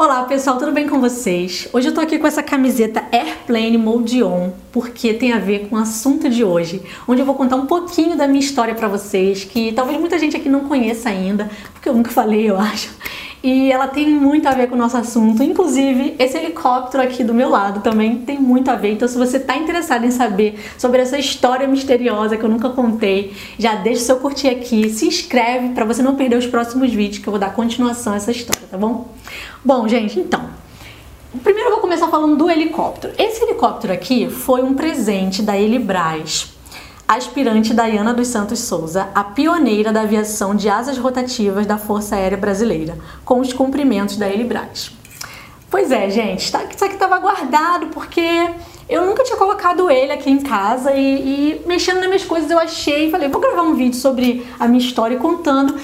Olá pessoal, tudo bem com vocês? Hoje eu tô aqui com essa camiseta Airplane Mode On, porque tem a ver com o assunto de hoje, onde eu vou contar um pouquinho da minha história para vocês, que talvez muita gente aqui não conheça ainda, porque eu nunca falei, eu acho. E ela tem muito a ver com o nosso assunto, inclusive esse helicóptero aqui do meu lado também tem muito a ver. Então, se você está interessado em saber sobre essa história misteriosa que eu nunca contei, já deixa o seu curtir aqui, se inscreve para você não perder os próximos vídeos que eu vou dar continuação a essa história, tá bom? Bom, gente, então. Primeiro eu vou começar falando do helicóptero. Esse helicóptero aqui foi um presente da Elibras, aspirante Dayana dos Santos Souza, a pioneira da aviação de asas rotativas da Força Aérea Brasileira, com os cumprimentos da Elibras. Pois é, gente, tá, isso aqui estava guardado porque eu nunca tinha colocado ele aqui em casa e, e mexendo nas minhas coisas eu achei e falei, vou gravar um vídeo sobre a minha história contando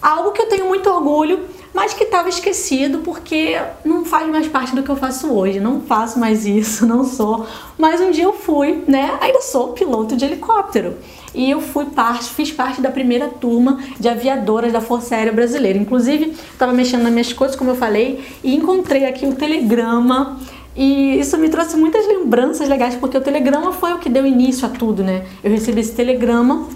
algo que eu tenho muito orgulho mas que estava esquecido porque não faz mais parte do que eu faço hoje. Não faço mais isso, não sou. Mas um dia eu fui, né? Ainda sou piloto de helicóptero. E eu fui parte, fiz parte da primeira turma de aviadoras da Força Aérea Brasileira. Inclusive, estava mexendo nas minhas coisas, como eu falei, e encontrei aqui o telegrama e isso me trouxe muitas lembranças legais, porque o telegrama foi o que deu início a tudo, né? Eu recebi esse telegrama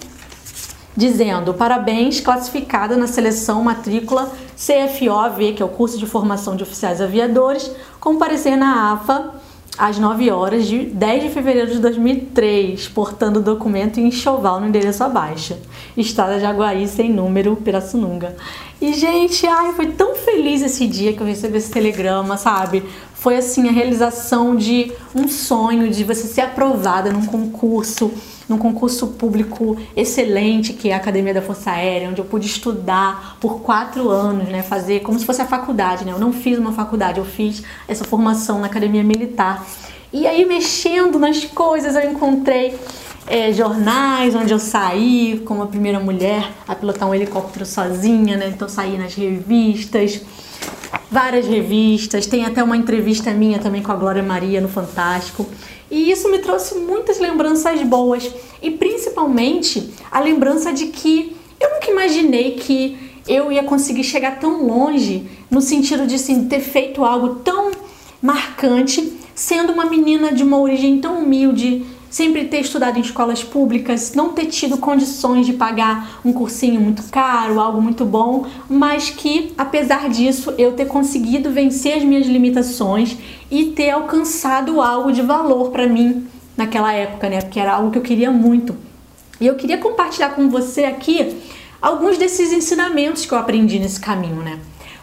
dizendo: parabéns, classificada na seleção matrícula CFOV, que é o curso de formação de oficiais aviadores, comparecer na AFA às 9 horas de 10 de fevereiro de 2003, portando o documento em enxoval no endereço abaixo. Estrada de Aguaí, sem número, Pirassununga. E, gente, ai, foi tão feliz esse dia que eu recebi esse telegrama, sabe? Foi, assim, a realização de um sonho, de você ser aprovada num concurso num concurso público excelente, que é a Academia da Força Aérea, onde eu pude estudar por quatro anos, né, fazer como se fosse a faculdade, né? Eu não fiz uma faculdade, eu fiz essa formação na Academia Militar. E aí, mexendo nas coisas, eu encontrei é, jornais onde eu saí como a primeira mulher a pilotar um helicóptero sozinha, né? Então saí nas revistas, várias revistas, tem até uma entrevista minha também com a Glória Maria no Fantástico. E isso me trouxe muitas lembranças boas e principalmente a lembrança de que eu nunca imaginei que eu ia conseguir chegar tão longe no sentido de assim, ter feito algo tão marcante, sendo uma menina de uma origem tão humilde, sempre ter estudado em escolas públicas, não ter tido condições de pagar um cursinho muito caro, algo muito bom, mas que apesar disso eu ter conseguido vencer as minhas limitações e ter alcançado algo de valor para mim naquela época, né? Porque era algo que eu queria muito. E eu queria compartilhar com você aqui alguns desses ensinamentos que eu aprendi nesse caminho, né?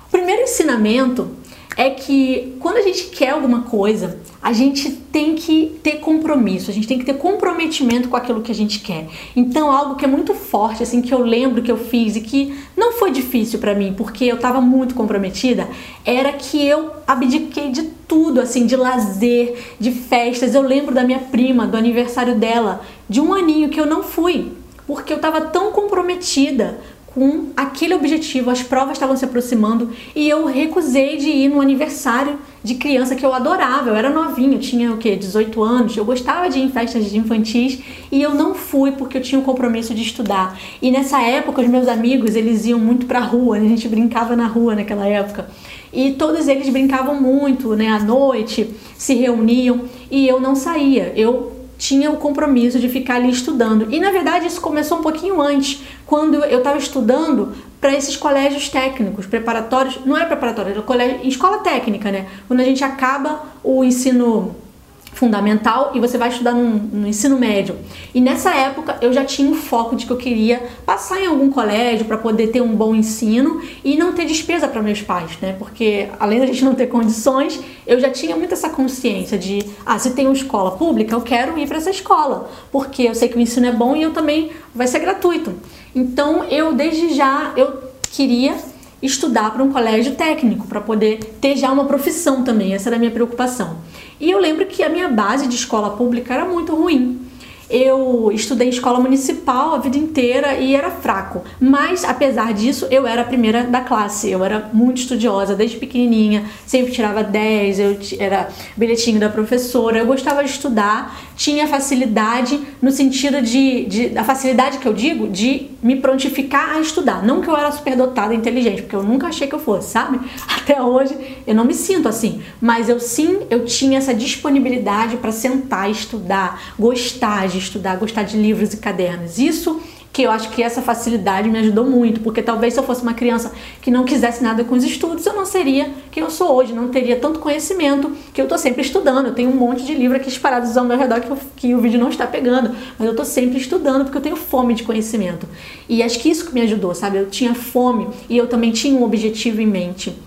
O primeiro ensinamento é que quando a gente quer alguma coisa, a gente tem que ter compromisso, a gente tem que ter comprometimento com aquilo que a gente quer. Então, algo que é muito forte, assim, que eu lembro que eu fiz e que não foi difícil para mim, porque eu estava muito comprometida, era que eu abdiquei de tudo, assim, de lazer, de festas. Eu lembro da minha prima, do aniversário dela, de um aninho que eu não fui, porque eu estava tão comprometida com aquele objetivo, as provas estavam se aproximando e eu recusei de ir no aniversário de criança que eu adorava. Eu era novinha, eu tinha o quê? 18 anos. Eu gostava de ir em festas de infantis e eu não fui porque eu tinha o um compromisso de estudar. E nessa época os meus amigos, eles iam muito pra rua, né? a gente brincava na rua naquela época. E todos eles brincavam muito, né, à noite, se reuniam e eu não saía. Eu tinha o compromisso de ficar ali estudando. E na verdade isso começou um pouquinho antes, quando eu estava estudando para esses colégios técnicos, preparatórios, não era preparatório, era colégio, escola técnica, né? Quando a gente acaba o ensino fundamental e você vai estudar no, no, ensino médio. E nessa época eu já tinha um foco de que eu queria passar em algum colégio para poder ter um bom ensino e não ter despesa para meus pais, né? Porque além da gente não ter condições, eu já tinha muito essa consciência de, ah, se tem uma escola pública, eu quero ir para essa escola, porque eu sei que o ensino é bom e eu também vai ser gratuito. Então eu desde já eu queria estudar para um colégio técnico para poder ter já uma profissão também. Essa era a minha preocupação. E eu lembro que a minha base de escola pública era muito ruim. Eu estudei em escola municipal a vida inteira e era fraco, mas apesar disso eu era a primeira da classe. Eu era muito estudiosa desde pequenininha, sempre tirava 10, eu era bilhetinho da professora. Eu gostava de estudar, tinha facilidade no sentido de, de a facilidade que eu digo de me prontificar a estudar. Não que eu era superdotada e inteligente, porque eu nunca achei que eu fosse, sabe? Até hoje eu não me sinto assim, mas eu sim, eu tinha essa disponibilidade para sentar e estudar, gostar de estudar, gostar de livros e cadernos. Isso que eu acho que essa facilidade me ajudou muito, porque talvez se eu fosse uma criança que não quisesse nada com os estudos, eu não seria quem eu sou hoje, não teria tanto conhecimento que eu estou sempre estudando. Eu tenho um monte de livros aqui espalhados ao meu redor que, eu, que o vídeo não está pegando, mas eu estou sempre estudando porque eu tenho fome de conhecimento. E acho que isso que me ajudou, sabe? Eu tinha fome e eu também tinha um objetivo em mente.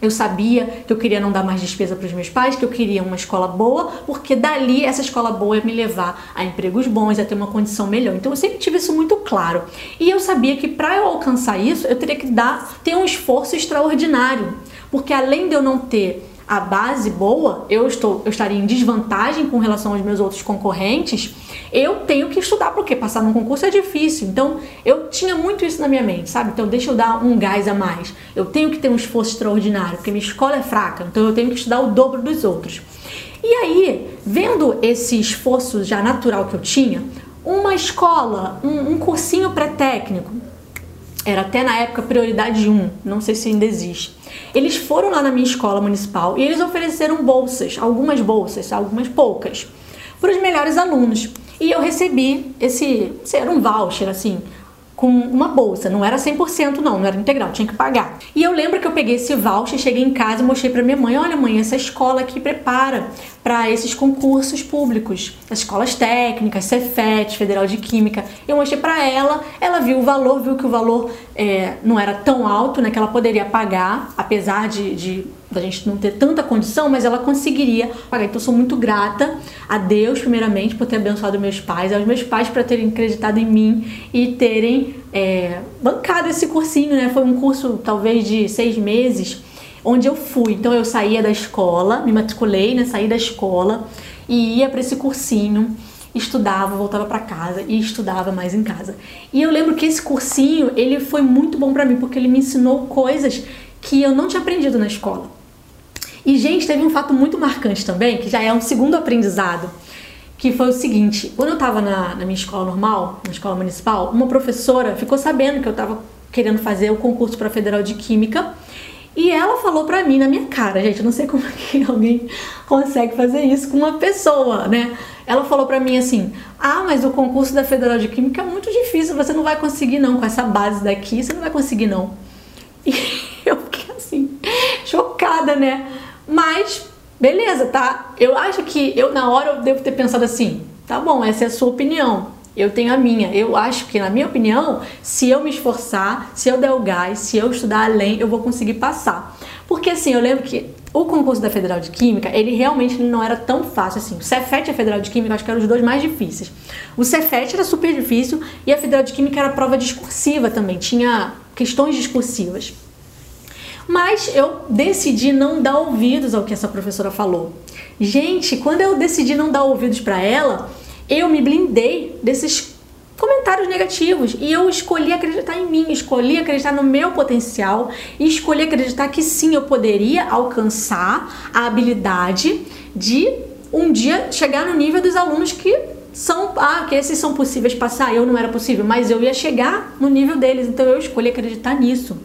Eu sabia que eu queria não dar mais despesa para os meus pais, que eu queria uma escola boa, porque dali essa escola boa ia me levar a empregos bons, a ter uma condição melhor. Então eu sempre tive isso muito claro. E eu sabia que para eu alcançar isso, eu teria que dar ter um esforço extraordinário, porque além de eu não ter a base boa, eu estou eu estaria em desvantagem com relação aos meus outros concorrentes eu tenho que estudar, porque passar num concurso é difícil. Então, eu tinha muito isso na minha mente, sabe? Então, deixa eu dar um gás a mais. Eu tenho que ter um esforço extraordinário, porque minha escola é fraca, então eu tenho que estudar o dobro dos outros. E aí, vendo esse esforço já natural que eu tinha, uma escola, um, um cursinho pré-técnico, era até na época prioridade 1, não sei se ainda existe. Eles foram lá na minha escola municipal e eles ofereceram bolsas, algumas bolsas, algumas poucas, para os melhores alunos. E eu recebi esse, era um voucher assim, com uma bolsa, não era 100% não, não era integral, tinha que pagar. E eu lembro que eu peguei esse voucher, cheguei em casa e mostrei para minha mãe, olha mãe, essa escola aqui prepara para esses concursos públicos, as escolas técnicas, Cefet, Federal de Química. Eu mostrei para ela, ela viu o valor, viu que o valor é, não era tão alto, né, que ela poderia pagar, apesar de, de da gente não ter tanta condição, mas ela conseguiria pagar. Então eu sou muito grata a Deus, primeiramente, por ter abençoado meus pais, aos meus pais por terem acreditado em mim e terem é, bancado esse cursinho, né? Foi um curso talvez de seis meses, onde eu fui. Então eu saía da escola, me matriculei, né? Saí da escola e ia para esse cursinho estudava, voltava para casa e estudava mais em casa. E eu lembro que esse cursinho, ele foi muito bom para mim porque ele me ensinou coisas que eu não tinha aprendido na escola. E, gente, teve um fato muito marcante também, que já é um segundo aprendizado, que foi o seguinte: quando eu estava na, na, minha escola normal, na escola municipal, uma professora ficou sabendo que eu estava querendo fazer o concurso para Federal de Química. E ela falou pra mim na minha cara, gente, eu não sei como que alguém consegue fazer isso com uma pessoa, né? Ela falou pra mim assim: "Ah, mas o concurso da Federal de Química é muito difícil, você não vai conseguir não com essa base daqui, você não vai conseguir não". E eu fiquei assim, chocada, né? Mas, beleza, tá? Eu acho que eu na hora eu devo ter pensado assim: tá bom, essa é a sua opinião. Eu tenho a minha. Eu acho que, na minha opinião, se eu me esforçar, se eu der o gás, se eu estudar além, eu vou conseguir passar. Porque assim, eu lembro que o concurso da Federal de Química, ele realmente não era tão fácil assim. O Cefet e a Federal de Química, acho que eram os dois mais difíceis. O Cefet era super difícil e a Federal de Química era prova discursiva também, tinha questões discursivas. Mas eu decidi não dar ouvidos ao que essa professora falou. Gente, quando eu decidi não dar ouvidos para ela, eu me blindei desses comentários negativos e eu escolhi acreditar em mim, escolhi acreditar no meu potencial e escolhi acreditar que sim, eu poderia alcançar a habilidade de um dia chegar no nível dos alunos que são, ah, que esses são possíveis passar, eu não era possível, mas eu ia chegar no nível deles, então eu escolhi acreditar nisso.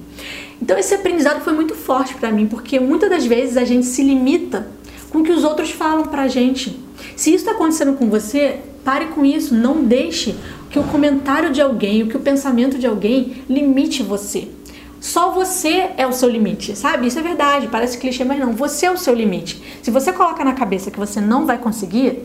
Então esse aprendizado foi muito forte para mim, porque muitas das vezes a gente se limita com o que os outros falam pra gente. Se isso está acontecendo com você, pare com isso, não deixe que o comentário de alguém, o que o pensamento de alguém limite você. Só você é o seu limite, sabe? Isso é verdade, parece clichê, mas não. Você é o seu limite. Se você coloca na cabeça que você não vai conseguir,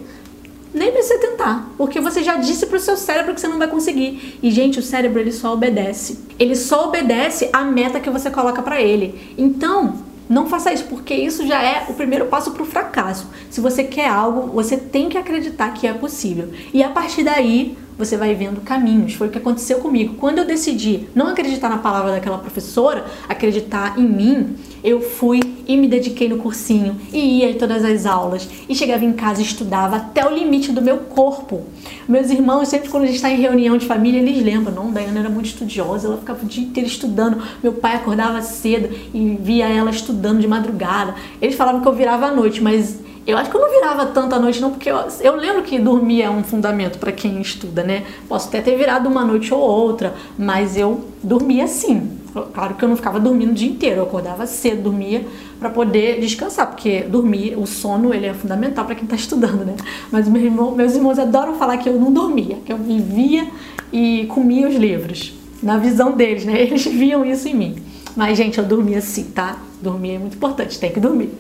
nem precisa tentar, porque você já disse pro seu cérebro que você não vai conseguir. E gente, o cérebro ele só obedece. Ele só obedece a meta que você coloca para ele. Então, não faça isso, porque isso já é o primeiro passo para o fracasso. Se você quer algo, você tem que acreditar que é possível. E a partir daí, você vai vendo caminhos. Foi o que aconteceu comigo. Quando eu decidi não acreditar na palavra daquela professora, acreditar em mim, eu fui e me dediquei no cursinho e ia em todas as aulas e chegava em casa e estudava até o limite do meu corpo. Meus irmãos, sempre quando a gente está em reunião de família, eles lembram, não, Dayana era muito estudiosa, ela ficava o dia inteiro estudando. Meu pai acordava cedo e via ela estudando de madrugada. Eles falavam que eu virava à noite, mas Eu acho que eu não virava tanta noite não, porque eu, eu lembro que dormir é um fundamento para quem estuda, né? Posso até ter virado uma noite ou outra, mas eu dormia sim. Claro que eu não ficava dormindo o dia inteiro, eu acordava cedo, dormia para poder descansar, porque dormir, o sono, ele é fundamental para quem está estudando, né? Mas meu irmão, meus irmãos adoram falar que eu não dormia, que eu vivia e comia os livros. Na visão deles, né? Eles viam isso em mim. Mas, gente, eu dormia sim, tá? Dormir é muito importante, tem que dormir.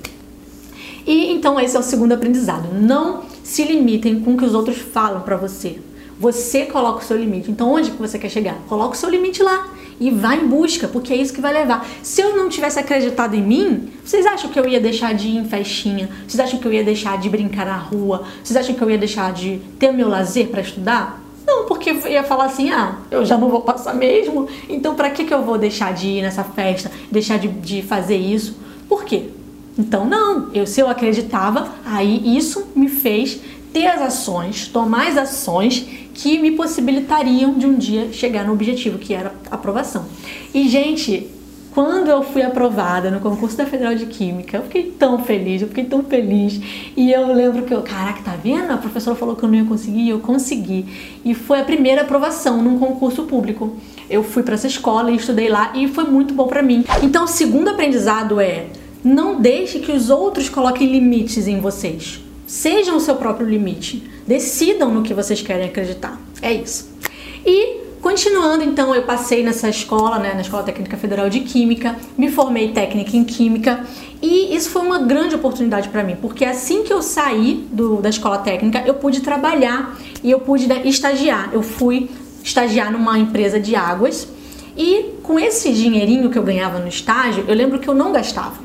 E então esse é o segundo aprendizado. Não se limitem com o que os outros falam para você. Você coloca o seu limite. Então onde que você quer chegar? Coloca o seu limite lá e vá em busca, porque é isso que vai levar. Se eu não tivesse acreditado em mim, vocês acham que eu ia deixar de ir em festinha? Vocês acham que eu ia deixar de brincar na rua? Vocês acham que eu ia deixar de ter meu lazer para estudar? Não, porque ia falar assim, ah, eu já não vou passar mesmo, então para que, que eu vou deixar de ir nessa festa, deixar de, de fazer isso? Por quê? Então, não, eu, se eu acreditava, aí isso me fez ter as ações, tomar as ações que me possibilitariam de um dia chegar no objetivo, que era aprovação. E, gente, quando eu fui aprovada no concurso da Federal de Química, eu fiquei tão feliz, eu fiquei tão feliz. E eu lembro que eu, caraca, tá vendo? A professora falou que eu não ia conseguir, eu consegui. E foi a primeira aprovação num concurso público. Eu fui para essa escola e estudei lá e foi muito bom para mim. Então, o segundo aprendizado é: não deixe que os outros coloquem limites em vocês. Sejam o seu próprio limite. Decidam no que vocês querem acreditar. É isso. E continuando, então, eu passei nessa escola, né, na Escola Técnica Federal de Química, me formei técnica em Química e isso foi uma grande oportunidade para mim, porque assim que eu saí do, da escola técnica, eu pude trabalhar e eu pude né, estagiar. Eu fui estagiar numa empresa de águas e com esse dinheirinho que eu ganhava no estágio, eu lembro que eu não gastava.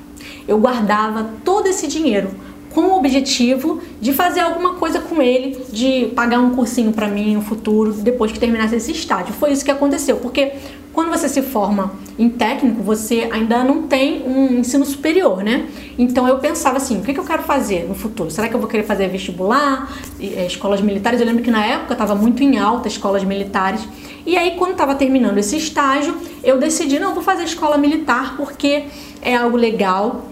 Eu guardava todo esse dinheiro com o objetivo de fazer alguma coisa com ele, de pagar um cursinho para mim no futuro, depois que terminasse esse estágio. Foi isso que aconteceu, porque quando você se forma em técnico, você ainda não tem um ensino superior, né? Então eu pensava assim, o que, eu quero fazer no futuro? Será que eu vou querer fazer vestibular, é, escolas militares? Eu lembro que na época estava muito em alta escolas militares. E aí, quando estava terminando esse estágio, eu decidi, não, vou fazer escola militar porque é algo legal,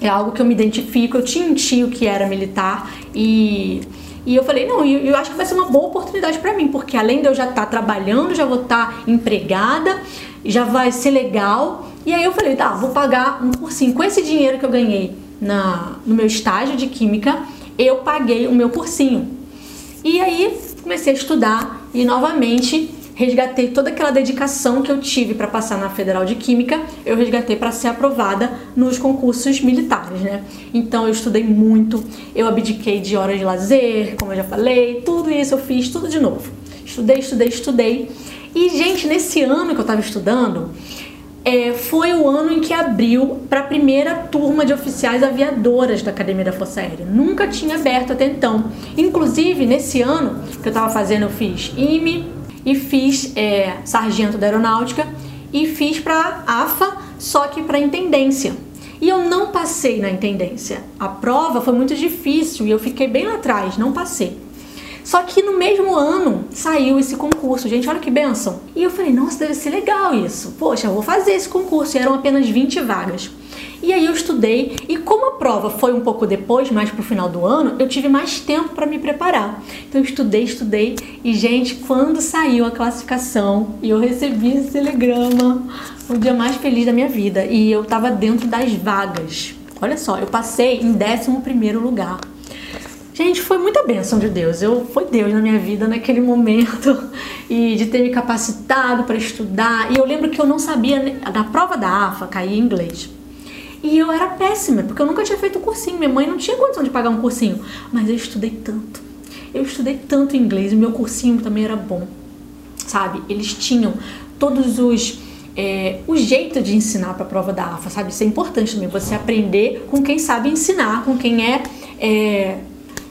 é algo que eu me identifico. Eu tinha um tio que era militar e, e eu falei, não, eu, eu acho que vai ser uma boa oportunidade para mim, porque além de eu já estar tá trabalhando, já vou estar tá empregada, já vai ser legal. E aí eu falei, tá, vou pagar um cursinho. Com esse dinheiro que eu ganhei na, no meu estágio de química, eu paguei o meu cursinho. E aí comecei a estudar e novamente resgatei toda aquela dedicação que eu tive para passar na Federal de Química, eu resgatei para ser aprovada nos concursos militares, né? Então eu estudei muito, eu abdiquei de horas de lazer, como eu já falei, tudo isso eu fiz tudo de novo. Estudei, estudei, estudei. E, gente, nesse ano que eu estava estudando, é, foi o ano em que abriu para a primeira turma de oficiais aviadoras da Academia da Força Aérea. Nunca tinha aberto até então. Inclusive, nesse ano que eu estava fazendo, eu fiz IME, e fiz é, sargento da aeronáutica e fiz para AFA, só que para intendência. E eu não passei na intendência. A prova foi muito difícil e eu fiquei bem lá atrás, não passei. Só que no mesmo ano saiu esse concurso, gente, olha que benção. E eu falei, nossa, deve ser legal isso. Poxa, eu vou fazer esse concurso. E eram apenas 20 vagas. E aí eu estudei e como a prova foi um pouco depois, mais pro final do ano, eu tive mais tempo para me preparar. Então eu estudei, estudei e gente, quando saiu a classificação e eu recebi esse telegrama, o dia mais feliz da minha vida e eu tava dentro das vagas. Olha só, eu passei em 11 primeiro lugar. Gente, foi muita bênção de Deus. Eu foi Deus na minha vida naquele momento e de ter me capacitado para estudar. E eu lembro que eu não sabia da prova da AFA cair em inglês. E eu era péssima, porque eu nunca tinha feito cursinho. Minha mãe não tinha condição de pagar um cursinho. Mas eu estudei tanto. Eu estudei tanto inglês e meu cursinho também era bom. Sabe? Eles tinham todos os. É, o jeito de ensinar para a prova da AFA, sabe? Isso é importante também. Você aprender com quem sabe ensinar, com quem é, é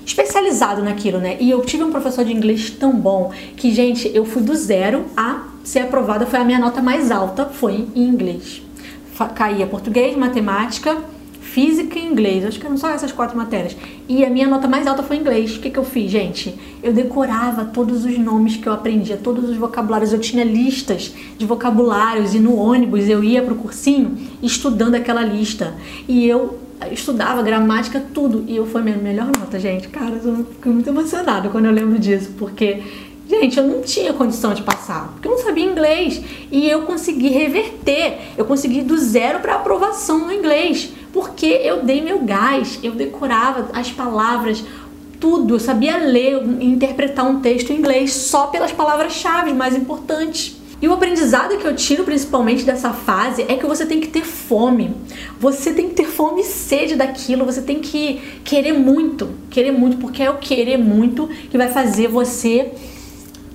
especializado naquilo, né? E eu tive um professor de inglês tão bom que, gente, eu fui do zero a ser aprovada. Foi a minha nota mais alta, foi em inglês caía português, matemática, física e inglês. Acho que eram só essas quatro matérias. E a minha nota mais alta foi inglês. O que, que eu fiz, gente? Eu decorava todos os nomes que eu aprendia, todos os vocabulários. Eu tinha listas de vocabulários e no ônibus eu ia pro cursinho estudando aquela lista. E eu estudava gramática, tudo. E eu fui a minha melhor nota, gente. Cara, eu fico muito emocionada quando eu lembro disso, porque Gente, eu não tinha condição de passar, porque eu não sabia inglês. E eu consegui reverter, eu consegui do zero para aprovação no inglês, porque eu dei meu gás, eu decorava as palavras, tudo, eu sabia ler e interpretar um texto em inglês só pelas palavras-chave mais importantes. E o aprendizado que eu tiro principalmente dessa fase é que você tem que ter fome. Você tem que ter fome e sede daquilo, você tem que querer muito, querer muito, porque é o querer muito que vai fazer você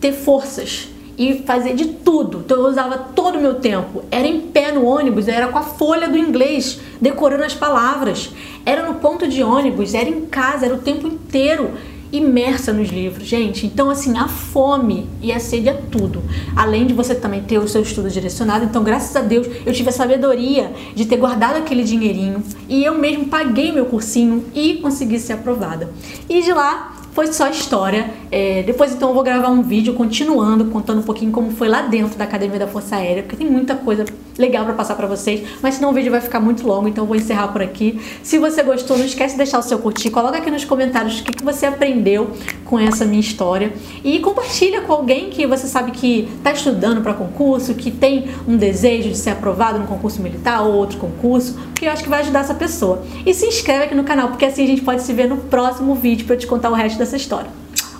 ter forças e fazer de tudo. Então eu usava todo o meu tempo. Era em pé no ônibus, era com a folha do inglês, decorando as palavras. Era no ponto de ônibus, era em casa, era o tempo inteiro imersa nos livros, gente. Então, assim, a fome e a sede é tudo. Além de você também ter o seu estudo direcionado. Então, graças a Deus, eu tive a sabedoria de ter guardado aquele dinheirinho e eu mesmo paguei meu cursinho e consegui ser aprovada. E de lá foi só história. É, depois então eu vou gravar um vídeo continuando, contando um pouquinho como foi lá dentro da Academia da Força Aérea, porque tem muita coisa legal para passar para vocês, mas senão o vídeo vai ficar muito longo, então eu vou encerrar por aqui. Se você gostou, não esquece de deixar o seu curtir, coloca aqui nos comentários o que, que você aprendeu com essa minha história e compartilha com alguém que você sabe que está estudando para concurso, que tem um desejo de ser aprovado no concurso militar ou outro concurso, que eu acho que vai ajudar essa pessoa. E se inscreve aqui no canal, porque assim a gente pode se ver no próximo vídeo para te contar o resto dessa história.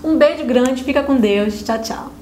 Um beijo grande, fica com Deus, tchau, tchau.